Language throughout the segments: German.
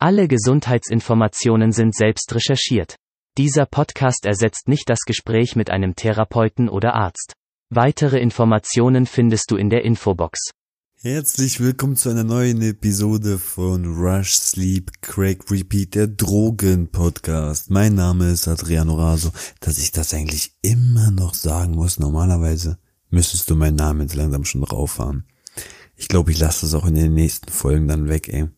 Alle Gesundheitsinformationen sind selbst recherchiert. Dieser Podcast ersetzt nicht das Gespräch mit einem Therapeuten oder Arzt. Weitere Informationen findest du in der Infobox. Herzlich willkommen zu einer neuen Episode von Rush Sleep Crack Repeat, der Drogen-Podcast. Mein Name ist Adriano Raso. Dass ich das eigentlich immer noch sagen muss, normalerweise müsstest du meinen Namen jetzt langsam schon drauf haben. Ich glaube, ich lasse das auch in den nächsten Folgen dann weg, ey.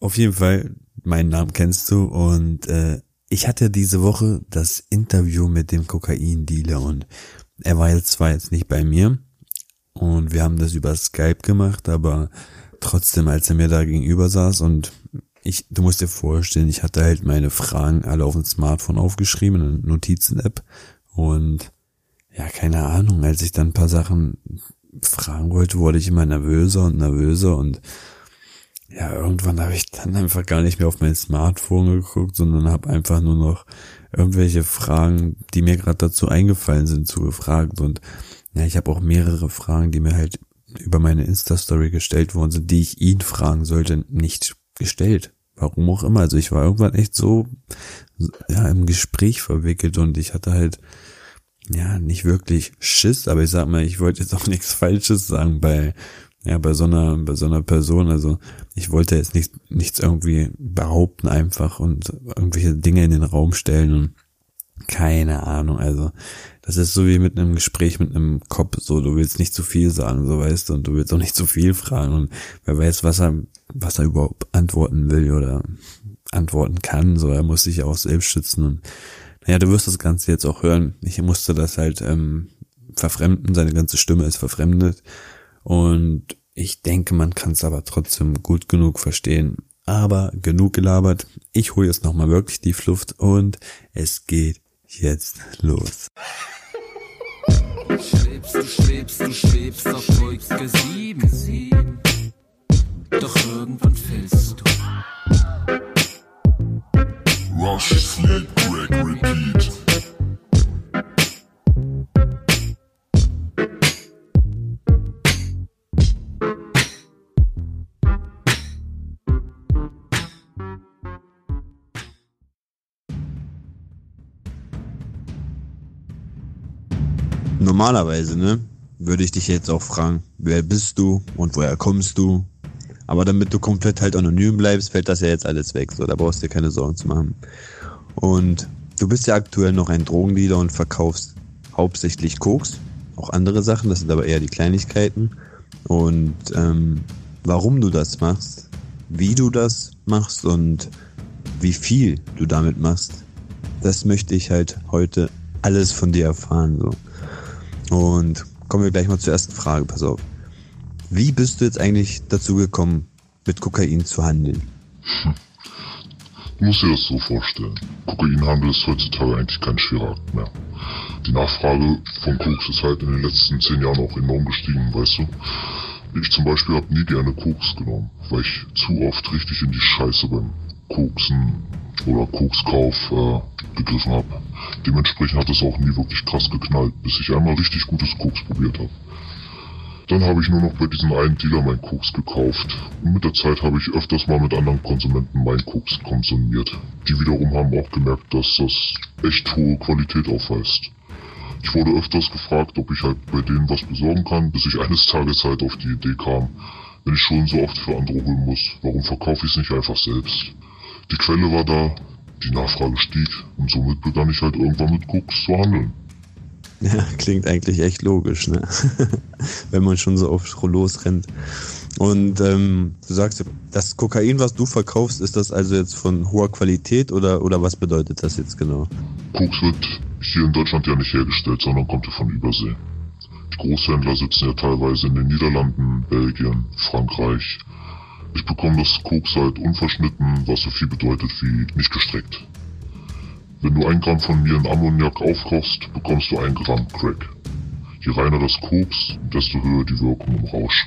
Auf jeden Fall, meinen Namen kennst du. Und äh, ich hatte diese Woche das Interview mit dem Kokain-Dealer und er war jetzt zwar jetzt nicht bei mir und wir haben das über Skype gemacht, aber trotzdem, als er mir da gegenüber saß und ich, du musst dir vorstellen, ich hatte halt meine Fragen alle auf dem Smartphone aufgeschrieben, in Notizen-App und ja, keine Ahnung, als ich dann ein paar Sachen fragen wollte, wurde ich immer nervöser und nervöser und ja, irgendwann habe ich dann einfach gar nicht mehr auf mein Smartphone geguckt, sondern habe einfach nur noch irgendwelche Fragen, die mir gerade dazu eingefallen sind, zu gefragt. Und ja, ich habe auch mehrere Fragen, die mir halt über meine Insta-Story gestellt worden sind, die ich ihn fragen sollte, nicht gestellt. Warum auch immer. Also ich war irgendwann echt so ja, im Gespräch verwickelt und ich hatte halt ja nicht wirklich Schiss, aber ich sag mal, ich wollte jetzt auch nichts Falsches sagen bei ja, bei so einer, bei so einer Person, also ich wollte jetzt nicht, nichts irgendwie behaupten einfach und irgendwelche Dinge in den Raum stellen und keine Ahnung, also das ist so wie mit einem Gespräch mit einem Kopf, so du willst nicht zu viel sagen, so weißt du, und du willst auch nicht zu viel fragen und wer weiß, was er, was er überhaupt antworten will oder antworten kann, so er muss sich ja auch selbst schützen und naja, du wirst das Ganze jetzt auch hören. Ich musste das halt ähm, verfremden, seine ganze Stimme ist verfremdet und ich denke, man kann es aber trotzdem gut genug verstehen. Aber genug gelabert. Ich hole jetzt nochmal wirklich die Flucht und es geht jetzt los. Du schwebst, du schwebst, du schwebst auf Wolke 7. Doch irgendwann fällst du. Rush, sleep, crack, repeat. Normalerweise, ne, würde ich dich jetzt auch fragen, wer bist du und woher kommst du? Aber damit du komplett halt anonym bleibst, fällt das ja jetzt alles weg. So, da brauchst du dir keine Sorgen zu machen. Und du bist ja aktuell noch ein Drogendealer und verkaufst hauptsächlich Koks, auch andere Sachen, das sind aber eher die Kleinigkeiten. Und ähm, warum du das machst, wie du das machst und wie viel du damit machst, das möchte ich halt heute alles von dir erfahren. So. Und kommen wir gleich mal zur ersten Frage, pass auf. Wie bist du jetzt eigentlich dazu gekommen, mit Kokain zu handeln? Hm. Du musst dir das so vorstellen. Kokainhandel ist heutzutage eigentlich kein schwerer Akt mehr. Die Nachfrage von Koks ist halt in den letzten zehn Jahren auch enorm gestiegen, weißt du? Ich zum Beispiel habe nie gerne Koks genommen, weil ich zu oft richtig in die Scheiße beim Koksen oder Kokskauf äh, gegriffen habe. Dementsprechend hat es auch nie wirklich krass geknallt, bis ich einmal richtig gutes Koks probiert habe. Dann habe ich nur noch bei diesem einen Dealer mein Koks gekauft. Und mit der Zeit habe ich öfters mal mit anderen Konsumenten mein Koks konsumiert. Die wiederum haben auch gemerkt, dass das echt hohe Qualität aufweist. Ich wurde öfters gefragt, ob ich halt bei denen was besorgen kann, bis ich eines Tages halt auf die Idee kam, wenn ich schon so oft für andere holen muss, warum verkaufe ich es nicht einfach selbst? Die Quelle war da, die Nachfrage stieg und somit begann ich halt irgendwann mit Koks zu handeln. Ja, klingt eigentlich echt logisch, ne? Wenn man schon so oft losrennt. Und ähm, du sagst, das Kokain, was du verkaufst, ist das also jetzt von hoher Qualität oder, oder was bedeutet das jetzt genau? Koks wird hier in Deutschland ja nicht hergestellt, sondern kommt ja von Übersee. Die Großhändler sitzen ja teilweise in den Niederlanden, Belgien, Frankreich. Ich bekomme das Koks halt unverschnitten, was so viel bedeutet wie nicht gestreckt. Wenn du ein Gramm von mir in Ammoniak aufkochst, bekommst du ein Gramm Crack. Je reiner das Koks, desto höher die Wirkung im Rausch.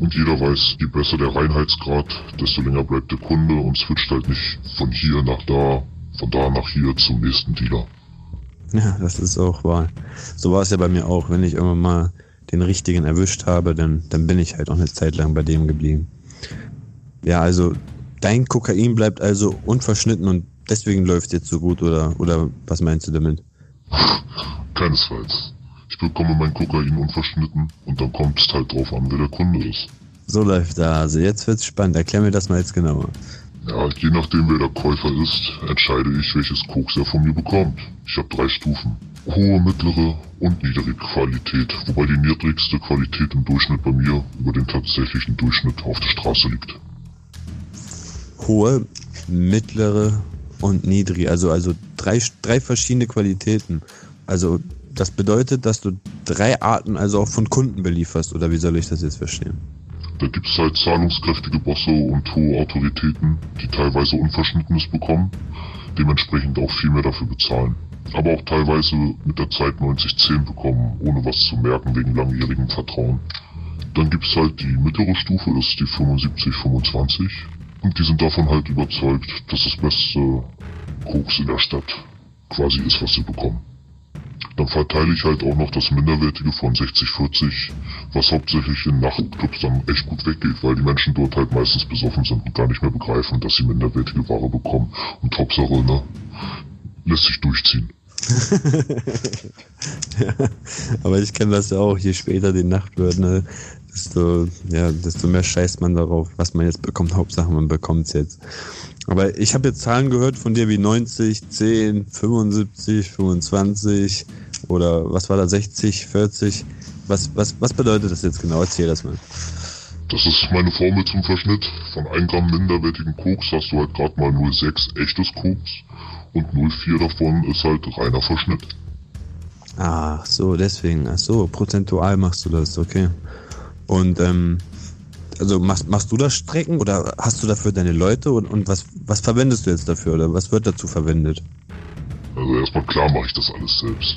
Und jeder weiß, je besser der Reinheitsgrad, desto länger bleibt der Kunde und switcht halt nicht von hier nach da, von da nach hier zum nächsten Dealer. Ja, das ist auch wahr. So war es ja bei mir auch. Wenn ich irgendwann mal den richtigen erwischt habe, dann, dann bin ich halt auch eine Zeit lang bei dem geblieben. Ja, also dein Kokain bleibt also unverschnitten und deswegen läuft jetzt so gut oder, oder was meinst du damit? Keinesfalls. Ich bekomme mein Kokain unverschnitten und dann kommt es halt drauf an, wer der Kunde ist. So läuft der Hase. Jetzt wird's spannend. Erklär mir das mal jetzt genauer. Ja, je nachdem wer der Käufer ist, entscheide ich, welches Koks er von mir bekommt. Ich habe drei Stufen. Hohe, mittlere und niedrige Qualität, wobei die niedrigste Qualität im Durchschnitt bei mir über den tatsächlichen Durchschnitt auf der Straße liegt. Hohe, mittlere und niedrige. Also, also drei, drei verschiedene Qualitäten. Also das bedeutet, dass du drei Arten also auch von Kunden belieferst, oder wie soll ich das jetzt verstehen? Da gibt es halt zahlungskräftige Bosse und hohe Autoritäten, die teilweise Unverschnittenes bekommen, dementsprechend auch viel mehr dafür bezahlen. Aber auch teilweise mit der Zeit 90-10 bekommen, ohne was zu merken wegen langjährigem Vertrauen. Dann gibt es halt die mittlere Stufe, das ist die 75-25. Und die sind davon halt überzeugt, dass das beste Koks in der Stadt quasi ist, was sie bekommen. Dann verteile ich halt auch noch das Minderwertige von 60-40, was hauptsächlich in Nachtclubs dann echt gut weggeht, weil die Menschen dort halt meistens besoffen sind und gar nicht mehr begreifen, dass sie minderwertige Ware bekommen. Und Hauptsache, ne, lässt sich durchziehen. aber ich kenne das ja auch, je später die Nacht wird, ne, desto, ja, desto mehr scheißt man darauf, was man jetzt bekommt. Hauptsache, man bekommt es jetzt. Aber ich habe jetzt Zahlen gehört von dir wie 90, 10, 75, 25 oder was war da, 60, 40. Was, was, was bedeutet das jetzt genau? Erzähl das mal. Das ist meine Formel zum Verschnitt. Von 1 Gramm minderwertigen Koks hast du halt gerade mal 0,6 echtes Koks und 0,4 davon ist halt reiner Verschnitt. Ach so, deswegen. Ach so, prozentual machst du das, okay. Und ähm, also machst, machst du das Strecken oder hast du dafür deine Leute und, und was, was verwendest du jetzt dafür oder was wird dazu verwendet? Also erstmal klar mache ich das alles selbst.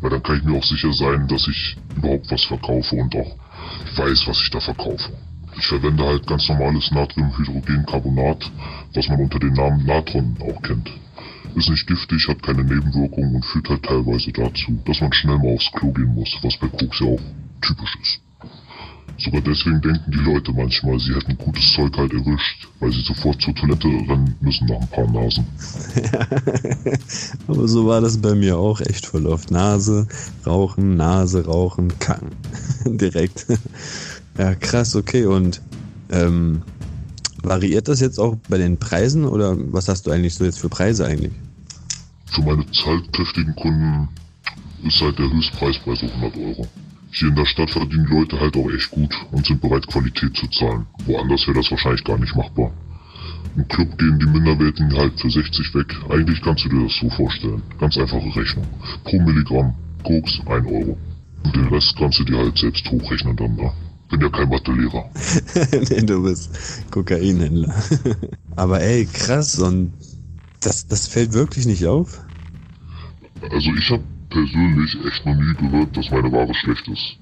Weil dann kann ich mir auch sicher sein, dass ich überhaupt was verkaufe und auch weiß, was ich da verkaufe. Ich verwende halt ganz normales Natriumhydrogencarbonat, was man unter dem Namen Natron auch kennt. Ist nicht giftig, hat keine Nebenwirkungen und führt halt teilweise dazu, dass man schnell mal aufs Klo gehen muss, was bei Koks ja auch typisch ist. Sogar deswegen denken die Leute manchmal, sie hätten gutes Zeug halt erwischt, weil sie sofort zur Toilette rennen müssen nach ein paar Nasen. Aber so war das bei mir auch echt voll oft. Nase, rauchen, Nase, rauchen, kacken. Direkt. ja, krass, okay. Und ähm, variiert das jetzt auch bei den Preisen oder was hast du eigentlich so jetzt für Preise eigentlich? Für meine zahlkräftigen Kunden ist halt der Höchstpreis bei so 100 Euro. Hier in der Stadt verdienen Leute halt auch echt gut und sind bereit, Qualität zu zahlen. Woanders wäre das wahrscheinlich gar nicht machbar. Im Club gehen die Minderwertigen halt für 60 weg. Eigentlich kannst du dir das so vorstellen. Ganz einfache Rechnung. Pro Milligramm Koks 1 Euro. Und den Rest kannst du dir halt selbst hochrechnen dann, ne? Bin ja kein Mathelehrer. nee, du bist Kokainhändler. Aber ey, krass, und das, das fällt wirklich nicht auf? Also ich hab persönlich echt noch nie gehört, dass meine Ware schlecht ist.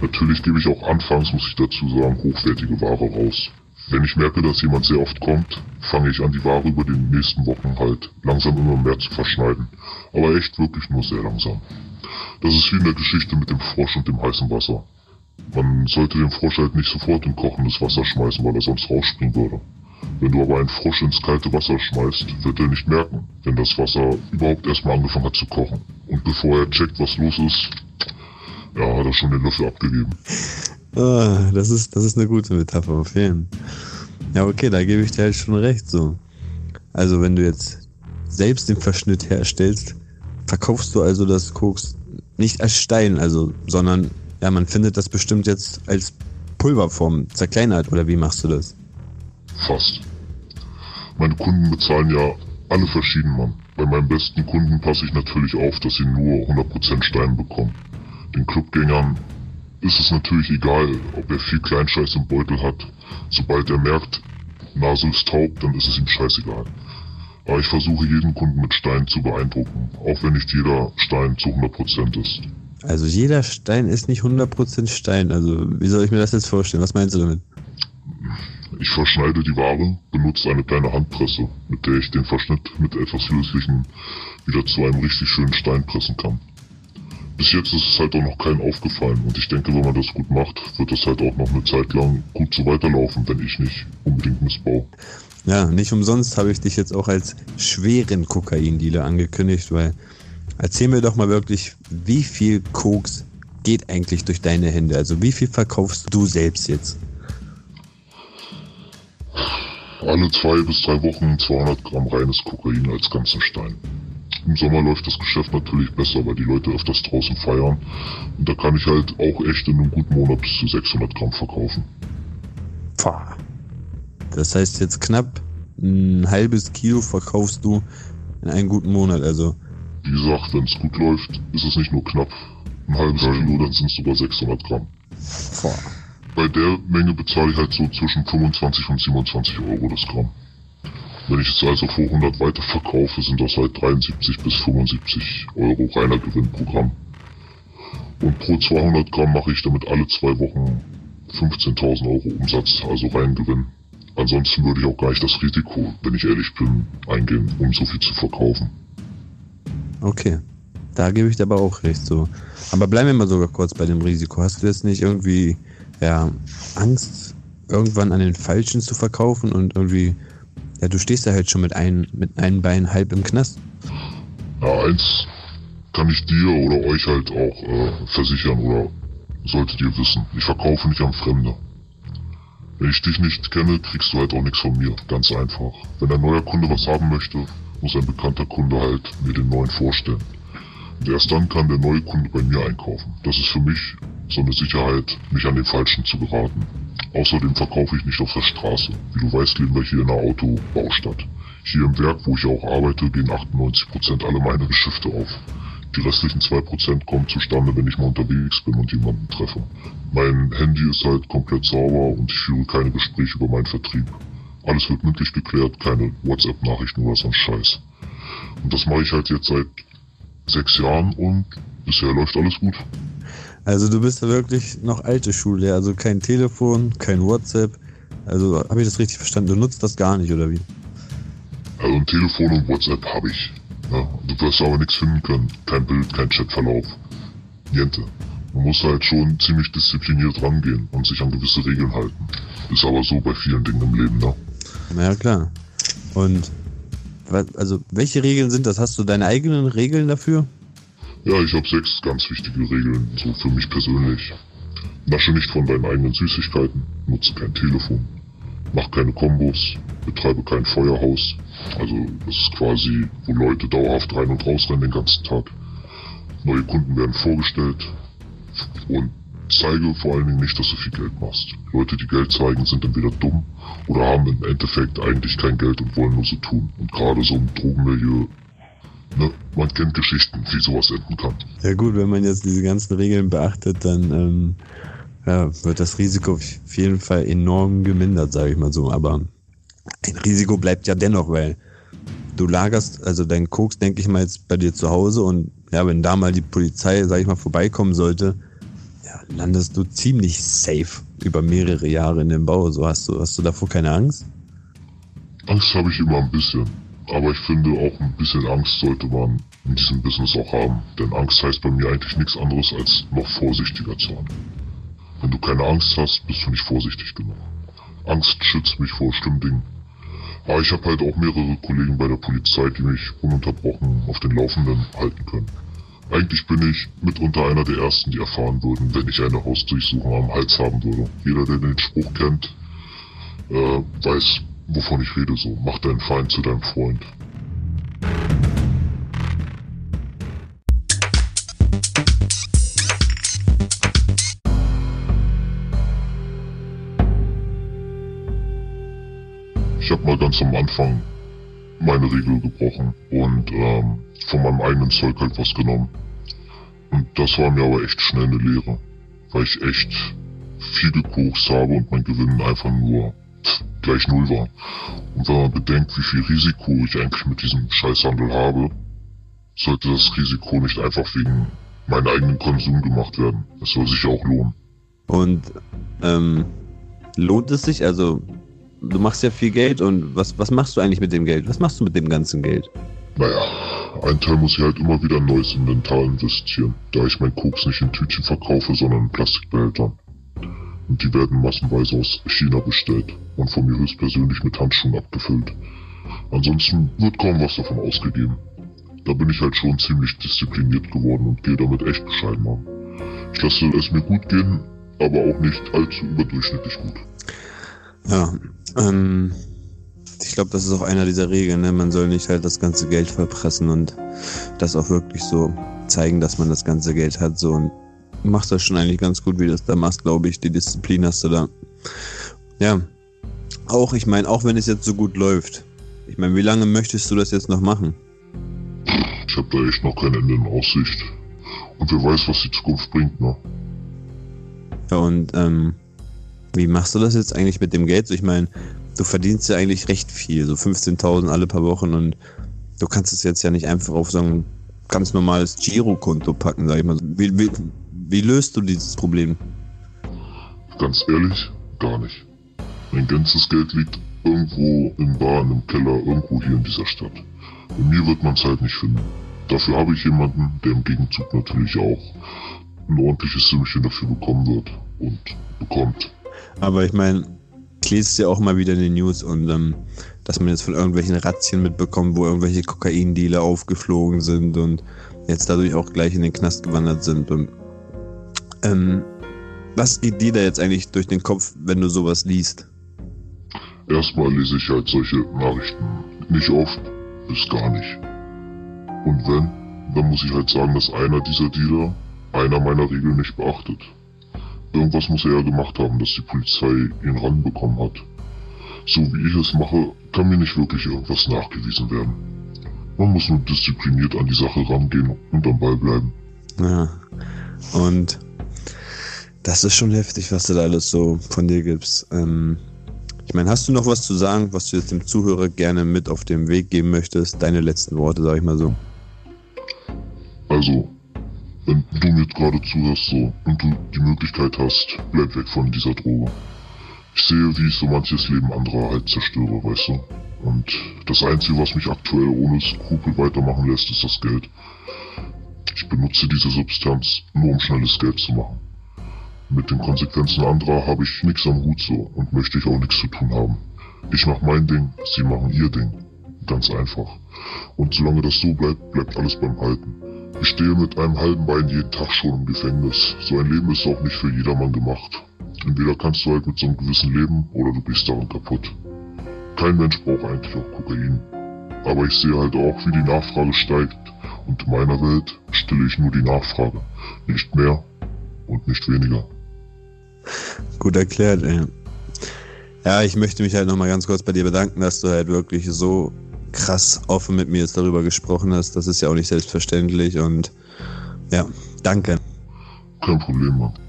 Natürlich gebe ich auch anfangs, muss ich dazu sagen, hochwertige Ware raus. Wenn ich merke, dass jemand sehr oft kommt, fange ich an, die Ware über die nächsten Wochen halt langsam immer mehr zu verschneiden. Aber echt wirklich nur sehr langsam. Das ist wie in der Geschichte mit dem Frosch und dem heißen Wasser. Man sollte den Frosch halt nicht sofort in kochendes Wasser schmeißen, weil er sonst rausspringen würde. Wenn du aber einen Frosch ins kalte Wasser schmeißt, wird er nicht merken, wenn das Wasser überhaupt erstmal angefangen hat zu kochen. Und bevor er checkt, was los ist, ja, hat er schon den Löffel abgegeben. Ah, das ist, das ist eine gute Metapher auf jeden Ja, okay, da gebe ich dir halt schon recht, so. Also, wenn du jetzt selbst den Verschnitt herstellst, verkaufst du also das Koks nicht als Stein, also, sondern, ja, man findet das bestimmt jetzt als Pulverform zerkleinert, oder wie machst du das? Fast. Meine Kunden bezahlen ja alle verschieden, Mann. Bei meinen besten Kunden passe ich natürlich auf, dass sie nur 100% Stein bekommen. Den Clubgängern ist es natürlich egal, ob er viel Kleinscheiß im Beutel hat. Sobald er merkt, Nase ist taub, dann ist es ihm scheißegal. Aber ich versuche jeden Kunden mit Stein zu beeindrucken, auch wenn nicht jeder Stein zu 100% ist. Also jeder Stein ist nicht 100% Stein. Also wie soll ich mir das jetzt vorstellen? Was meinst du damit? Ich verschneide die Ware, benutze eine kleine Handpresse, mit der ich den Verschnitt mit etwas Flüssigem wieder zu einem richtig schönen Stein pressen kann. Bis jetzt ist es halt auch noch keinem aufgefallen und ich denke, wenn man das gut macht, wird das halt auch noch eine Zeit lang gut so weiterlaufen, wenn ich nicht unbedingt missbaue. Ja, nicht umsonst habe ich dich jetzt auch als schweren Kokaindealer angekündigt, weil erzähl mir doch mal wirklich, wie viel Koks geht eigentlich durch deine Hände? Also wie viel verkaufst du selbst jetzt? Alle zwei bis drei Wochen 200 Gramm reines Kokain als ganzen Stein. Im Sommer läuft das Geschäft natürlich besser, weil die Leute öfters draußen feiern. Und da kann ich halt auch echt in einem guten Monat bis zu 600 Gramm verkaufen. Pah. Das heißt jetzt knapp ein halbes Kilo verkaufst du in einem guten Monat. Also Wie gesagt, wenn es gut läuft, ist es nicht nur knapp ein halbes Kilo, dann sind es sogar 600 Gramm. boah. Bei der Menge bezahle ich halt so zwischen 25 und 27 Euro das Gramm. Wenn ich es also vor 100 weiter verkaufe, sind das halt 73 bis 75 Euro reiner Gewinn pro Gramm. Und pro 200 Gramm mache ich damit alle zwei Wochen 15.000 Euro Umsatz, also rein Gewinn. Ansonsten würde ich auch gar nicht das Risiko, wenn ich ehrlich bin, eingehen, um so viel zu verkaufen. Okay. Da gebe ich dir aber auch recht so. Aber bleiben wir mal sogar kurz bei dem Risiko. Hast du jetzt nicht irgendwie ja, Angst, irgendwann an den Falschen zu verkaufen und irgendwie, ja, du stehst da halt schon mit einem, mit einem Bein halb im Knast. Ja, eins kann ich dir oder euch halt auch äh, versichern oder solltet ihr wissen. Ich verkaufe nicht an Fremde. Wenn ich dich nicht kenne, kriegst du halt auch nichts von mir. Ganz einfach. Wenn ein neuer Kunde was haben möchte, muss ein bekannter Kunde halt mir den neuen vorstellen. Und erst dann kann der neue Kunde bei mir einkaufen. Das ist für mich so eine Sicherheit, nicht an den Falschen zu geraten. Außerdem verkaufe ich nicht auf der Straße. Wie du weißt, leben wir hier in einer Autobaustadt. Hier im Werk, wo ich auch arbeite, gehen 98% alle meine Geschäfte auf. Die restlichen 2% kommen zustande, wenn ich mal unterwegs bin und jemanden treffe. Mein Handy ist halt komplett sauber und ich führe keine Gespräche über meinen Vertrieb. Alles wird mündlich geklärt, keine WhatsApp-Nachrichten oder so ein Scheiß. Und das mache ich halt jetzt seit sechs Jahren und bisher läuft alles gut. Also du bist ja wirklich noch alte Schule, also kein Telefon, kein WhatsApp. Also habe ich das richtig verstanden? Du nutzt das gar nicht, oder wie? Also ein Telefon und WhatsApp habe ich. Ja, du wirst aber nichts finden können. Kein Bild, kein Chatverlauf. Niente. Man muss halt schon ziemlich diszipliniert rangehen und sich an gewisse Regeln halten. Ist aber so bei vielen Dingen im Leben, ne? Na ja, klar. Und also welche Regeln sind das? Hast du deine eigenen Regeln dafür? Ja, ich habe sechs ganz wichtige Regeln, so für mich persönlich. Nasche nicht von deinen eigenen Süßigkeiten, nutze kein Telefon, mach keine Kombos, betreibe kein Feuerhaus. Also das ist quasi, wo Leute dauerhaft rein und raus rennen den ganzen Tag. Neue Kunden werden vorgestellt und zeige vor allen Dingen nicht, dass du viel Geld machst. Leute, die Geld zeigen, sind entweder dumm oder haben im Endeffekt eigentlich kein Geld und wollen nur so tun. Und gerade so im Drogenmilieu, ne, man kennt Geschichten, wie sowas enden kann. Ja gut, wenn man jetzt diese ganzen Regeln beachtet, dann ähm, ja, wird das Risiko auf jeden Fall enorm gemindert, sage ich mal so. Aber ein Risiko bleibt ja dennoch, weil du lagerst, also dein Koks, denke ich mal, jetzt bei dir zu Hause und ja, wenn da mal die Polizei, sage ich mal, vorbeikommen sollte, landest du ziemlich safe über mehrere Jahre in dem Bau. So hast du, hast du davor keine Angst? Angst habe ich immer ein bisschen. Aber ich finde, auch ein bisschen Angst sollte man in diesem Business auch haben. Denn Angst heißt bei mir eigentlich nichts anderes, als noch vorsichtiger zu sein. Wenn du keine Angst hast, bist du nicht vorsichtig genug. Angst schützt mich vor schlimmen Dingen. Aber ich habe halt auch mehrere Kollegen bei der Polizei, die mich ununterbrochen auf den Laufenden halten können. Eigentlich bin ich mitunter einer der ersten, die erfahren würden, wenn ich eine Hausdurchsuchung am Hals haben würde. Jeder, der den Spruch kennt, äh, weiß, wovon ich rede so. Mach deinen Feind zu deinem Freund. Ich habe mal ganz am Anfang meine Regel gebrochen und ähm, von meinem eigenen Zeug halt was genommen. Und das war mir aber echt schnell eine Lehre, weil ich echt viel gekokst habe und mein Gewinn einfach nur gleich null war. Und wenn man bedenkt, wie viel Risiko ich eigentlich mit diesem Scheißhandel habe, sollte das Risiko nicht einfach wegen meinem eigenen Konsum gemacht werden. Es soll sich auch lohnen. Und ähm, lohnt es sich? Also, du machst ja viel Geld und was, was machst du eigentlich mit dem Geld? Was machst du mit dem ganzen Geld? Naja, ein Teil muss ich halt immer wieder in neues Inventar investieren, da ich mein Koks nicht in Tütchen verkaufe, sondern in Plastikbehältern. Und die werden massenweise aus China bestellt und von mir höchstpersönlich mit Handschuhen abgefüllt. Ansonsten wird kaum was davon ausgegeben. Da bin ich halt schon ziemlich diszipliniert geworden und gehe damit echt bescheiden um. Ich lasse es mir gut gehen, aber auch nicht allzu überdurchschnittlich gut. Ja, ähm, ich glaube, das ist auch einer dieser Regeln. Ne? Man soll nicht halt das ganze Geld verpressen und das auch wirklich so zeigen, dass man das ganze Geld hat. So und machst das schon eigentlich ganz gut, wie du das da machst, glaube ich. Die Disziplin hast du da. Ja, auch, ich meine, auch wenn es jetzt so gut läuft. Ich meine, wie lange möchtest du das jetzt noch machen? Ich habe da echt noch kein Ende in Aussicht. Und wer weiß, was die Zukunft bringt, ne? Ja, und ähm, wie machst du das jetzt eigentlich mit dem Geld? Ich meine, du verdienst ja eigentlich recht viel, so 15.000 alle paar Wochen und du kannst es jetzt ja nicht einfach auf so ein ganz normales Girokonto packen, sag ich mal. Wie, wie, wie löst du dieses Problem? Ganz ehrlich, gar nicht. Mein ganzes Geld liegt irgendwo im Bahn, im Keller, irgendwo hier in dieser Stadt. Bei mir wird man es halt nicht finden. Dafür habe ich jemanden, der im Gegenzug natürlich auch ein ordentliches Sümmchen dafür bekommen wird und bekommt. Aber ich meine, ich lese ja auch mal wieder in den News und ähm, dass man jetzt von irgendwelchen Razzien mitbekommt, wo irgendwelche Kokaindealer aufgeflogen sind und jetzt dadurch auch gleich in den Knast gewandert sind. Und ähm, was geht dir da jetzt eigentlich durch den Kopf, wenn du sowas liest? Erstmal lese ich halt solche Nachrichten nicht oft bis gar nicht. Und wenn, dann muss ich halt sagen, dass einer dieser Dealer einer meiner Regeln nicht beachtet. Irgendwas muss er ja gemacht haben, dass die Polizei ihn ranbekommen hat. So wie ich es mache, kann mir nicht wirklich irgendwas nachgewiesen werden. Man muss nur diszipliniert an die Sache rangehen und am Ball bleiben. Ja. Und das ist schon heftig, was du da alles so von dir gibst. Ähm, ich meine, hast du noch was zu sagen, was du jetzt dem Zuhörer gerne mit auf den Weg geben möchtest? Deine letzten Worte, sag ich mal so. Also, wenn du mir gerade zuhörst so und du die Möglichkeit hast, bleib weg von dieser Droge. Ich sehe, wie ich so manches Leben anderer halt zerstöre, weißt du? Und das Einzige, was mich aktuell ohne Skrupel weitermachen lässt, ist das Geld. Ich benutze diese Substanz nur um schnelles Geld zu machen. Mit den Konsequenzen anderer habe ich nichts am Hut so und möchte ich auch nichts zu tun haben. Ich mache mein Ding, sie machen ihr Ding. Ganz einfach. Und solange das so bleibt, bleibt alles beim Halten. Ich stehe mit einem halben Bein jeden Tag schon im Gefängnis. So ein Leben ist auch nicht für jedermann gemacht. Entweder kannst du halt mit so einem gewissen leben oder du bist daran kaputt. Kein Mensch braucht eigentlich auch Kokain. Aber ich sehe halt auch, wie die Nachfrage steigt. Und in meiner Welt stille ich nur die Nachfrage. Nicht mehr und nicht weniger. Gut erklärt, ey. Ja, ich möchte mich halt nochmal ganz kurz bei dir bedanken, dass du halt wirklich so krass offen mit mir jetzt darüber gesprochen hast. Das ist ja auch nicht selbstverständlich und ja, danke. Kein Problem, Mann.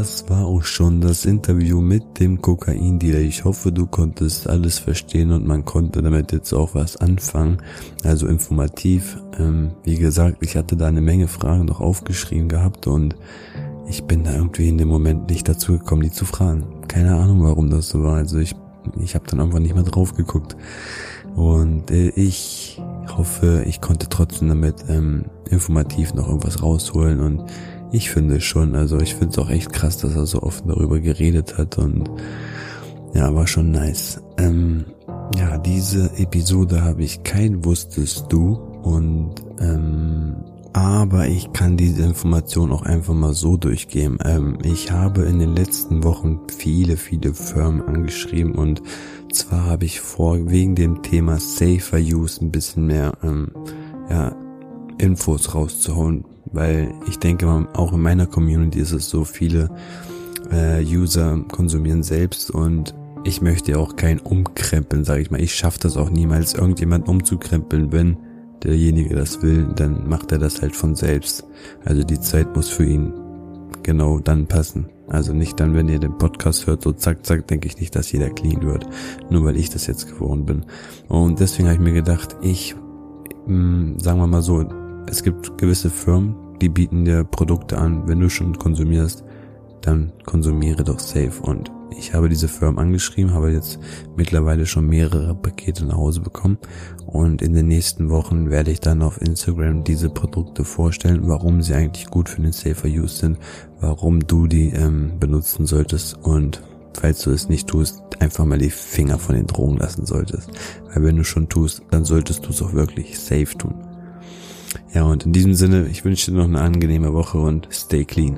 Das war auch schon das Interview mit dem Kokain-Dealer. Ich hoffe, du konntest alles verstehen und man konnte damit jetzt auch was anfangen. Also informativ. Ähm, wie gesagt, ich hatte da eine Menge Fragen noch aufgeschrieben gehabt und ich bin da irgendwie in dem Moment nicht dazu gekommen, die zu fragen. Keine Ahnung, warum das so war. Also ich, ich habe dann einfach nicht mehr drauf geguckt. Und äh, ich hoffe, ich konnte trotzdem damit ähm, informativ noch irgendwas rausholen und ich finde schon, also ich finde es auch echt krass, dass er so offen darüber geredet hat und ja, war schon nice. Ähm, ja, diese Episode habe ich kein Wusstest du und ähm, aber ich kann diese Information auch einfach mal so durchgeben. Ähm, ich habe in den letzten Wochen viele, viele Firmen angeschrieben und zwar habe ich vor, wegen dem Thema Safer Use ein bisschen mehr ähm, ja, Infos rauszuhauen, weil ich denke, auch in meiner Community ist es so, viele äh, User konsumieren selbst und ich möchte auch kein Umkrempeln, sage ich mal. Ich schaffe das auch niemals, irgendjemand umzukrempeln. Wenn derjenige das will, dann macht er das halt von selbst. Also die Zeit muss für ihn genau dann passen. Also nicht dann, wenn ihr den Podcast hört, so zack, zack, denke ich nicht, dass jeder clean wird. Nur weil ich das jetzt geworden bin. Und deswegen habe ich mir gedacht, ich, mh, mm, sagen wir mal so, es gibt gewisse Firmen, die bieten dir Produkte an, wenn du schon konsumierst, dann konsumiere doch safe. Und Ich habe diese Firmen angeschrieben, habe jetzt mittlerweile schon mehrere Pakete nach Hause bekommen und in den nächsten Wochen werde ich dann auf Instagram diese Produkte vorstellen, warum sie eigentlich gut für den Safer Use sind, warum du die ähm, benutzen solltest und falls du es nicht tust, einfach mal die Finger von den Drogen lassen solltest. Weil wenn du schon tust, dann solltest du es auch wirklich safe tun. Ja, und in diesem Sinne, ich wünsche dir noch eine angenehme Woche und stay clean.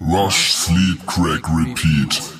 Rush, sleep, crack, repeat.